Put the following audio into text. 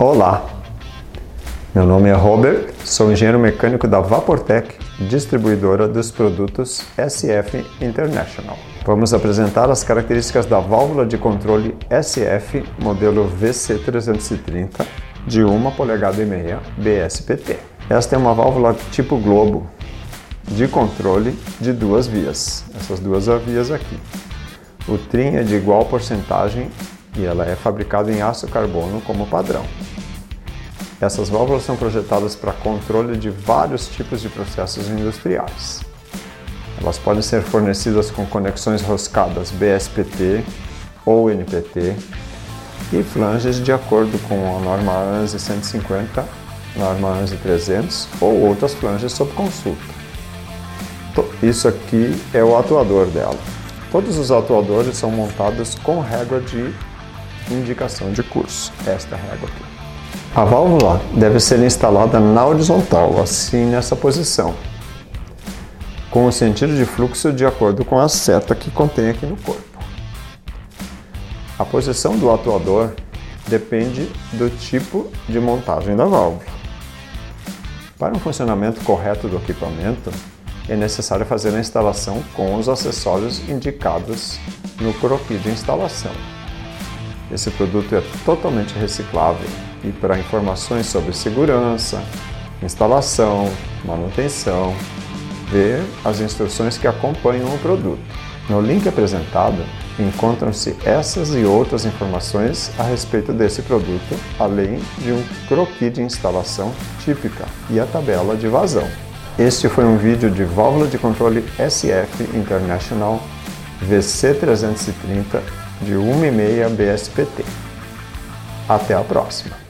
Olá, meu nome é Robert, sou engenheiro mecânico da Vaportec, distribuidora dos produtos SF International. Vamos apresentar as características da válvula de controle SF modelo VC330 de 1 polegada e meia BSPT. Esta é uma válvula tipo globo de controle de duas vias, essas duas vias aqui. O trim é de igual porcentagem e ela é fabricada em aço carbono como padrão. Essas válvulas são projetadas para controle de vários tipos de processos industriais. Elas podem ser fornecidas com conexões roscadas BSPT ou NPT e flanges de acordo com a norma ANSI 150, norma ANSI 300 ou outras flanges sob consulta. Isso aqui é o atuador dela. Todos os atuadores são montados com régua de indicação de curso, esta régua aqui. A válvula deve ser instalada na horizontal, assim nessa posição, com o sentido de fluxo de acordo com a seta que contém aqui no corpo. A posição do atuador depende do tipo de montagem da válvula. Para um funcionamento correto do equipamento, é necessário fazer a instalação com os acessórios indicados no croquis de instalação. Esse produto é totalmente reciclável e para informações sobre segurança, instalação, manutenção, ver as instruções que acompanham o produto. No link apresentado encontram-se essas e outras informações a respeito desse produto, além de um croquis de instalação típica e a tabela de vazão. Este foi um vídeo de válvula de controle SF International VC330 de 1,5 BSPT. Até a próxima!